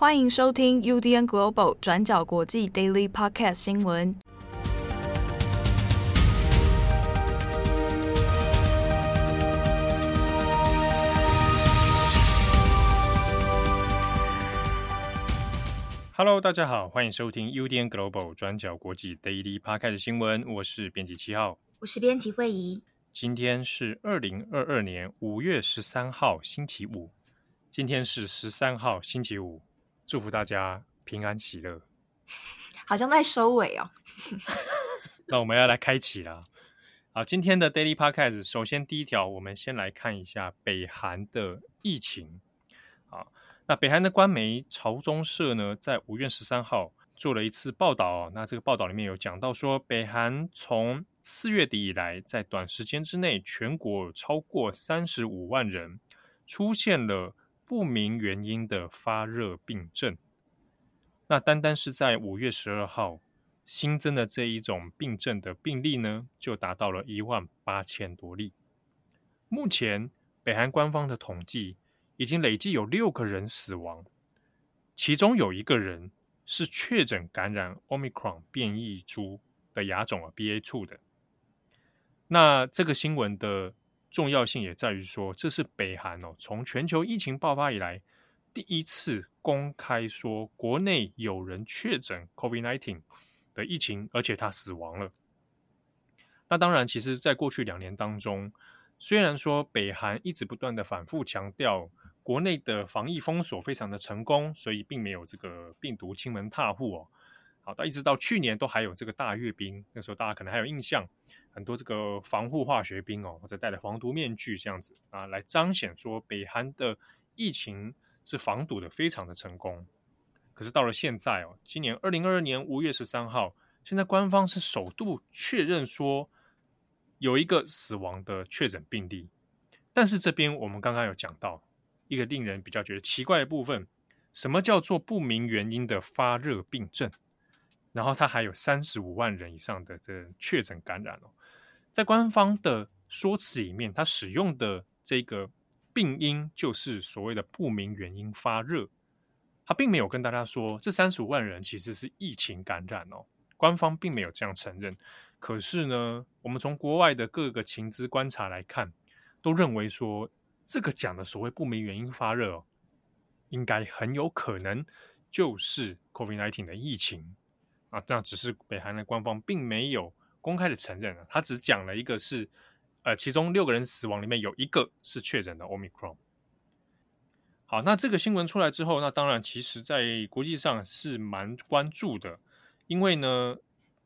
欢迎收听 UDN Global 转角国际 Daily Podcast 新闻。Hello，大家好，欢迎收听 UDN Global 转角国际 Daily Podcast 新闻。我是编辑七号，我是编辑惠仪。今天是二零二二年五月十三号，星期五。今天是十三号，星期五。祝福大家平安喜乐，好像在收尾哦。那我们要来开启了。好，今天的 Daily Podcast，首先第一条，我们先来看一下北韩的疫情。好，那北韩的官媒朝中社呢，在五月十三号做了一次报道。那这个报道里面有讲到说，北韩从四月底以来，在短时间之内，全国有超过三十五万人出现了。不明原因的发热病症，那单单是在五月十二号新增的这一种病症的病例呢，就达到了一万八千多例。目前北韩官方的统计已经累计有六个人死亡，其中有一个人是确诊感染 Omicron 变异株的亚种啊 BA.2 的。那这个新闻的。重要性也在于说，这是北韩哦，从全球疫情爆发以来第一次公开说国内有人确诊 COVID-19 的疫情，而且他死亡了。那当然，其实，在过去两年当中，虽然说北韩一直不断的反复强调国内的防疫封锁非常的成功，所以并没有这个病毒侵门踏户哦。好，到一直到去年都还有这个大阅兵，那时候大家可能还有印象。很多这个防护化学兵哦，或者戴了防毒面具这样子啊，来彰显说北韩的疫情是防堵的非常的成功。可是到了现在哦，今年二零二二年五月十三号，现在官方是首度确认说有一个死亡的确诊病例。但是这边我们刚刚有讲到一个令人比较觉得奇怪的部分，什么叫做不明原因的发热病症？然后他还有三十五万人以上的这确诊感染哦。在官方的说辞里面，他使用的这个病因就是所谓的不明原因发热，他并没有跟大家说这三十五万人其实是疫情感染哦，官方并没有这样承认。可是呢，我们从国外的各个情资观察来看，都认为说这个讲的所谓不明原因发热哦，应该很有可能就是 COVID-19 的疫情啊，这样只是北韩的官方并没有。公开的承认啊，他只讲了一个是，呃，其中六个人死亡里面有一个是确诊的 Omicron。好，那这个新闻出来之后，那当然其实在国际上是蛮关注的，因为呢，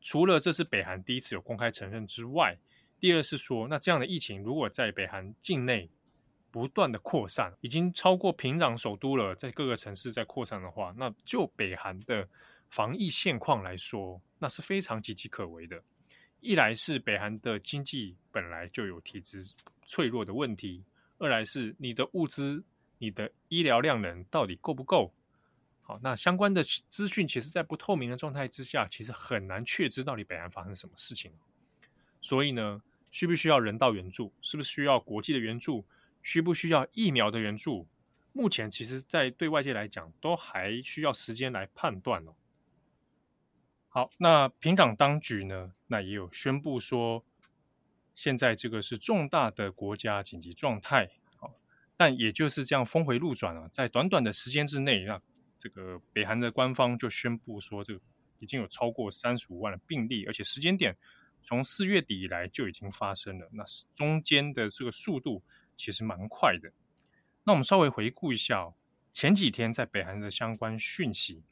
除了这是北韩第一次有公开承认之外，第二是说，那这样的疫情如果在北韩境内不断的扩散，已经超过平壤首都了，在各个城市在扩散的话，那就北韩的防疫现况来说，那是非常岌岌可危的。一来是北韩的经济本来就有体质脆弱的问题，二来是你的物资、你的医疗量能到底够不够？好，那相关的资讯其实，在不透明的状态之下，其实很难确知到底北韩发生什么事情。所以呢，需不需要人道援助？是不是需要国际的援助？需不需要疫苗的援助？目前其实，在对外界来讲，都还需要时间来判断哦。好，那平壤当局呢？那也有宣布说，现在这个是重大的国家紧急状态。好，但也就是这样峰回路转啊，在短短的时间之内，那这个北韩的官方就宣布说，这个已经有超过三十五万的病例，而且时间点从四月底以来就已经发生了。那中间的这个速度其实蛮快的。那我们稍微回顾一下哦，前几天在北韩的相关讯息。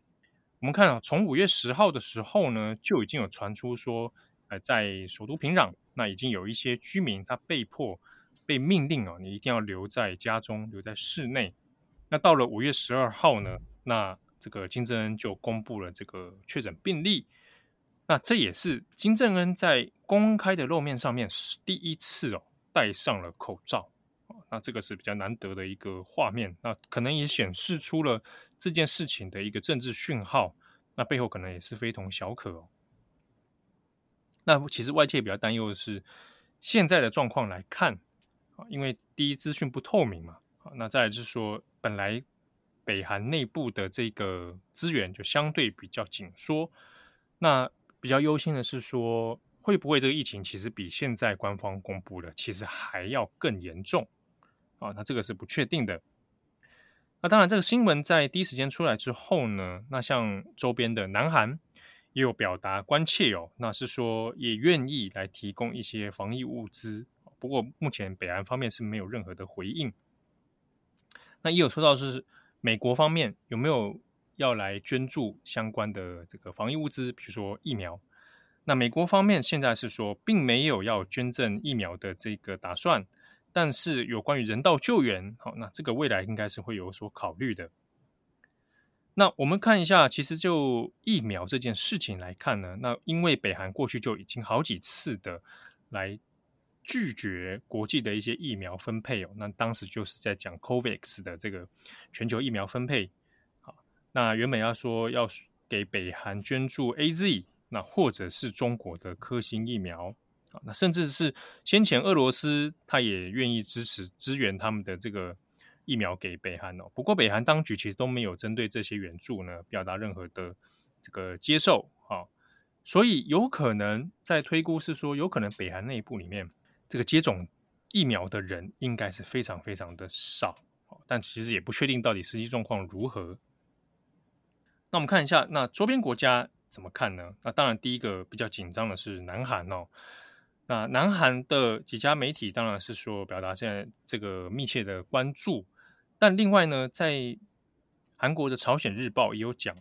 我们看啊，从五月十号的时候呢，就已经有传出说，呃，在首都平壤，那已经有一些居民他被迫被命令哦，你一定要留在家中，留在室内。那到了五月十二号呢，那这个金正恩就公布了这个确诊病例。那这也是金正恩在公开的露面上面是第一次哦，戴上了口罩。那这个是比较难得的一个画面，那可能也显示出了这件事情的一个政治讯号，那背后可能也是非同小可哦。那其实外界比较担忧的是，现在的状况来看，因为第一资讯不透明嘛，那再来就是说，本来北韩内部的这个资源就相对比较紧缩。那比较忧心的是说，会不会这个疫情其实比现在官方公布的其实还要更严重啊？那这个是不确定的。那当然，这个新闻在第一时间出来之后呢，那像周边的南韩也有表达关切哦，那是说也愿意来提供一些防疫物资。不过目前北韩方面是没有任何的回应。那也有说到是美国方面有没有要来捐助相关的这个防疫物资，比如说疫苗。那美国方面现在是说并没有要捐赠疫苗的这个打算。但是有关于人道救援，好，那这个未来应该是会有所考虑的。那我们看一下，其实就疫苗这件事情来看呢，那因为北韩过去就已经好几次的来拒绝国际的一些疫苗分配哦，那当时就是在讲 COVAX 的这个全球疫苗分配，好，那原本要说要给北韩捐助 AZ，那或者是中国的科兴疫苗。那甚至是先前俄罗斯，他也愿意支持支援他们的这个疫苗给北韩哦。不过北韩当局其实都没有针对这些援助呢表达任何的这个接受啊，所以有可能在推估是说，有可能北韩内部里面这个接种疫苗的人应该是非常非常的少，但其实也不确定到底实际状况如何。那我们看一下，那周边国家怎么看呢？那当然第一个比较紧张的是南韩哦。那南韩的几家媒体当然是说表达现在这个密切的关注，但另外呢，在韩国的朝鲜日报也有讲，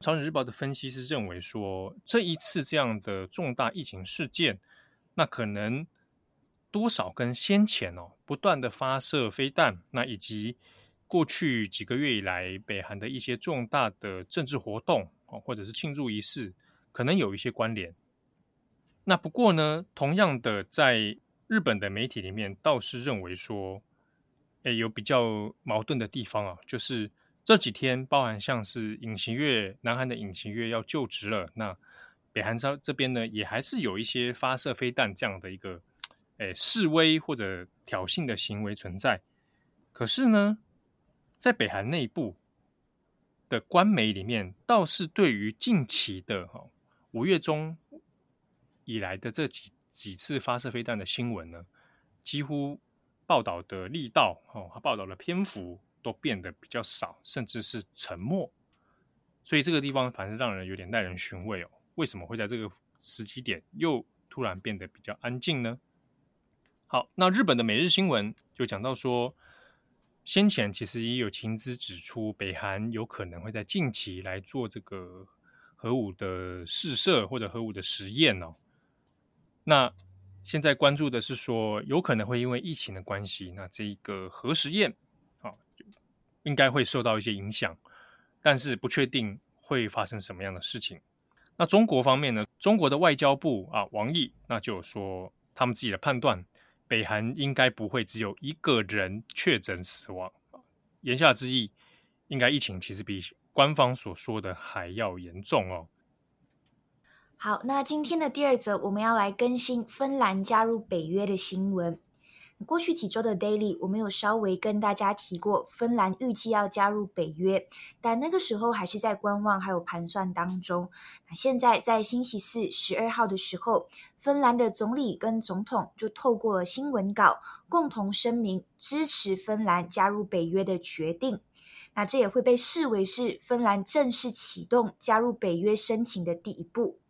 朝鲜日报的分析师认为说，这一次这样的重大疫情事件，那可能多少跟先前哦不断的发射飞弹，那以及过去几个月以来北韩的一些重大的政治活动哦，或者是庆祝仪式，可能有一些关联。那不过呢，同样的，在日本的媒体里面倒是认为说，诶，有比较矛盾的地方啊，就是这几天，包含像是尹锡月，南韩的尹锡月要就职了，那北韩这这边呢，也还是有一些发射飞弹这样的一个，诶，示威或者挑衅的行为存在。可是呢，在北韩内部的官媒里面，倒是对于近期的哈五月中。以来的这几几次发射飞弹的新闻呢，几乎报道的力道哦，报道的篇幅都变得比较少，甚至是沉默。所以这个地方反正让人有点耐人寻味哦。为什么会在这个时机点又突然变得比较安静呢？好，那日本的每日新闻就讲到说，先前其实也有情资指出，北韩有可能会在近期来做这个核武的试射或者核武的实验哦。那现在关注的是说，有可能会因为疫情的关系，那这一个核实验啊，应该会受到一些影响，但是不确定会发生什么样的事情。那中国方面呢？中国的外交部啊，王毅那就说，他们自己的判断，北韩应该不会只有一个人确诊死亡。言下之意，应该疫情其实比官方所说的还要严重哦。好，那今天的第二则，我们要来更新芬兰加入北约的新闻。过去几周的 Daily，我们有稍微跟大家提过，芬兰预计要加入北约，但那个时候还是在观望还有盘算当中。那现在在星期四十二号的时候，芬兰的总理跟总统就透过了新闻稿，共同声明支持芬兰加入北约的决定。那这也会被视为是芬兰正式启动加入北约申请的第一步。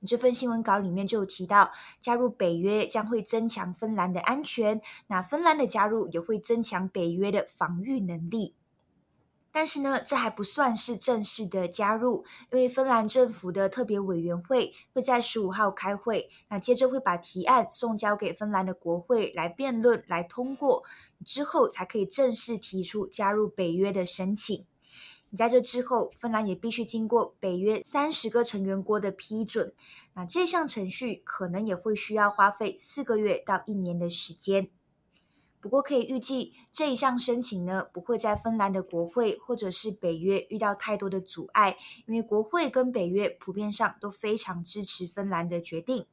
你这份新闻稿里面就有提到，加入北约将会增强芬兰的安全，那芬兰的加入也会增强北约的防御能力。但是呢，这还不算是正式的加入，因为芬兰政府的特别委员会会在十五号开会，那接着会把提案送交给芬兰的国会来辩论、来通过，之后才可以正式提出加入北约的申请。在这之后，芬兰也必须经过北约三十个成员国的批准。那这项程序可能也会需要花费四个月到一年的时间。不过，可以预计这一项申请呢，不会在芬兰的国会或者是北约遇到太多的阻碍，因为国会跟北约普遍上都非常支持芬兰的决定。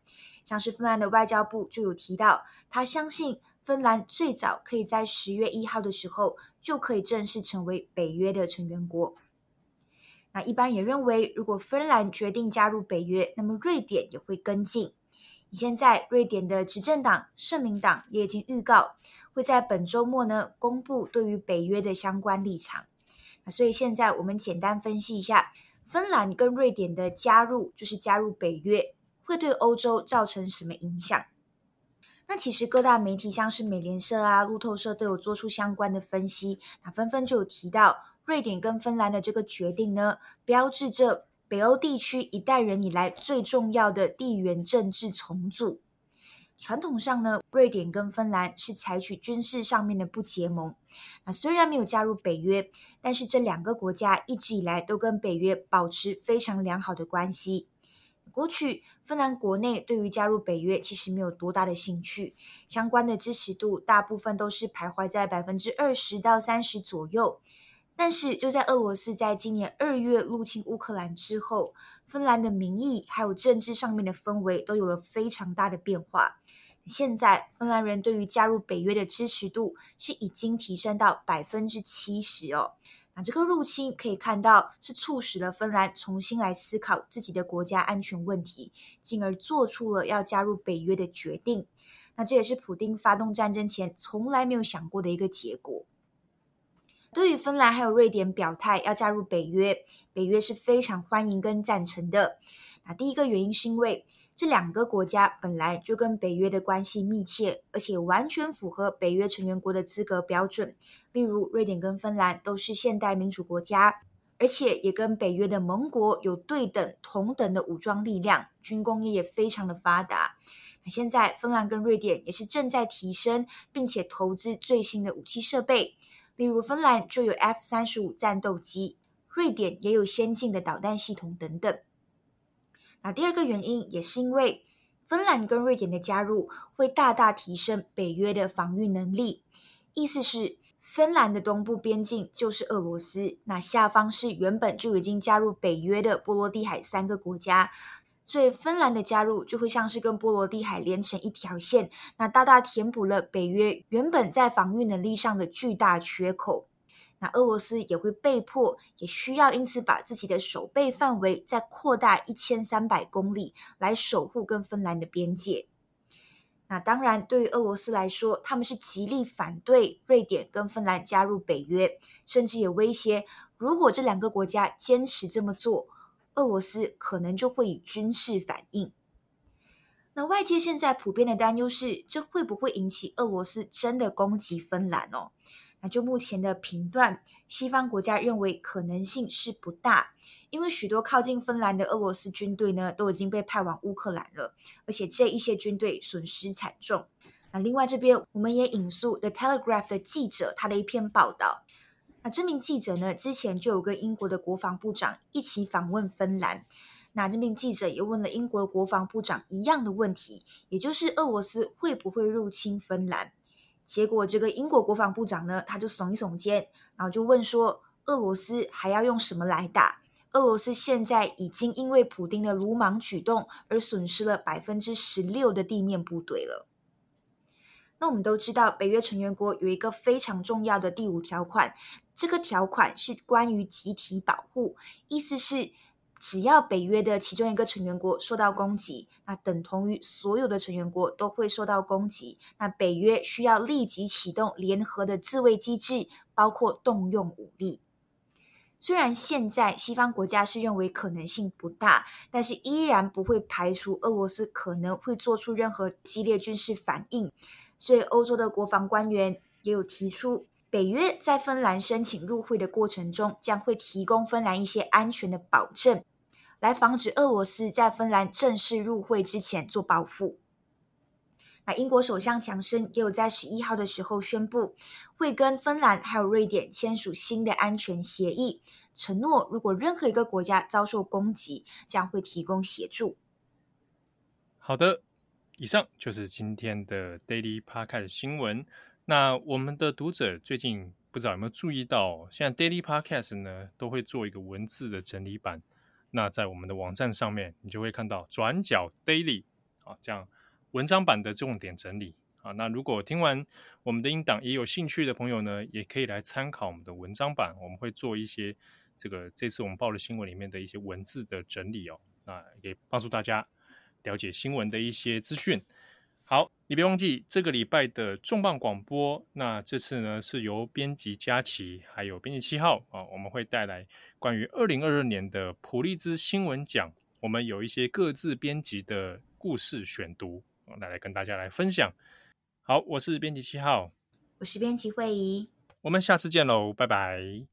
像是芬兰的外交部就有提到，他相信芬兰最早可以在十月一号的时候就可以正式成为北约的成员国。那一般也认为，如果芬兰决定加入北约，那么瑞典也会跟进。现在，瑞典的执政党社民党也已经预告，会在本周末呢公布对于北约的相关立场。那所以现在我们简单分析一下，芬兰跟瑞典的加入，就是加入北约，会对欧洲造成什么影响？那其实各大媒体像是美联社啊、路透社都有做出相关的分析，那纷纷就有提到。瑞典跟芬兰的这个决定呢，标志着北欧地区一代人以来最重要的地缘政治重组。传统上呢，瑞典跟芬兰是采取军事上面的不结盟。那虽然没有加入北约，但是这两个国家一直以来都跟北约保持非常良好的关系。过去，芬兰国内对于加入北约其实没有多大的兴趣，相关的支持度大部分都是徘徊在百分之二十到三十左右。但是，就在俄罗斯在今年二月入侵乌克兰之后，芬兰的民意还有政治上面的氛围都有了非常大的变化。现在，芬兰人对于加入北约的支持度是已经提升到百分之七十哦。那这个入侵可以看到是促使了芬兰重新来思考自己的国家安全问题，进而做出了要加入北约的决定。那这也是普丁发动战争前从来没有想过的一个结果。对于芬兰还有瑞典表态要加入北约，北约是非常欢迎跟赞成的。那第一个原因是因为这两个国家本来就跟北约的关系密切，而且完全符合北约成员国的资格标准。例如，瑞典跟芬兰都是现代民主国家，而且也跟北约的盟国有对等同等的武装力量，军工业也非常的发达。那现在芬兰跟瑞典也是正在提升，并且投资最新的武器设备。例如，芬兰就有 F 三十五战斗机，瑞典也有先进的导弹系统等等。那第二个原因也是因为芬兰跟瑞典的加入会大大提升北约的防御能力。意思是，芬兰的东部边境就是俄罗斯，那下方是原本就已经加入北约的波罗的海三个国家。所以，芬兰的加入就会像是跟波罗的海连成一条线，那大大填补了北约原本在防御能力上的巨大缺口。那俄罗斯也会被迫，也需要因此把自己的守备范围再扩大一千三百公里，来守护跟芬兰的边界。那当然，对于俄罗斯来说，他们是极力反对瑞典跟芬兰加入北约，甚至也威胁，如果这两个国家坚持这么做。俄罗斯可能就会以军事反应。那外界现在普遍的担忧是，这会不会引起俄罗斯真的攻击芬兰哦？那就目前的评断，西方国家认为可能性是不大，因为许多靠近芬兰的俄罗斯军队呢，都已经被派往乌克兰了，而且这一些军队损失惨重。那另外这边我们也引述 The Telegraph 的记者他的一篇报道。那这名记者呢，之前就有跟英国的国防部长一起访问芬兰。那这名记者也问了英国国防部长一样的问题，也就是俄罗斯会不会入侵芬兰？结果这个英国国防部长呢，他就耸一耸肩，然后就问说：俄罗斯还要用什么来打？俄罗斯现在已经因为普丁的鲁莽举动而损失了百分之十六的地面部队了。那我们都知道，北约成员国有一个非常重要的第五条款，这个条款是关于集体保护，意思是只要北约的其中一个成员国受到攻击，那等同于所有的成员国都会受到攻击，那北约需要立即启动联合的自卫机制，包括动用武力。虽然现在西方国家是认为可能性不大，但是依然不会排除俄罗斯可能会做出任何激烈军事反应。所以，欧洲的国防官员也有提出，北约在芬兰申请入会的过程中，将会提供芬兰一些安全的保证，来防止俄罗斯在芬兰正式入会之前做报复。那英国首相强生也有在十一号的时候宣布，会跟芬兰还有瑞典签署新的安全协议，承诺如果任何一个国家遭受攻击，将会提供协助。好的。以上就是今天的 Daily Podcast 新闻。那我们的读者最近不知道有没有注意到，现在 Daily Podcast 呢都会做一个文字的整理版。那在我们的网站上面，你就会看到转角 Daily 啊，这样文章版的重点整理啊。那如果听完我们的音档也有兴趣的朋友呢，也可以来参考我们的文章版，我们会做一些这个这次我们报的新闻里面的一些文字的整理哦，那也帮助大家了解新闻的一些资讯。好，你别忘记这个礼拜的重磅广播。那这次呢是由编辑佳琪还有编辑七号啊，我们会带来关于二零二二年的普利兹新闻奖，我们有一些各自编辑的故事选读，来来跟大家来分享。好，我是编辑七号，我是编辑惠仪，我们下次见喽，拜拜。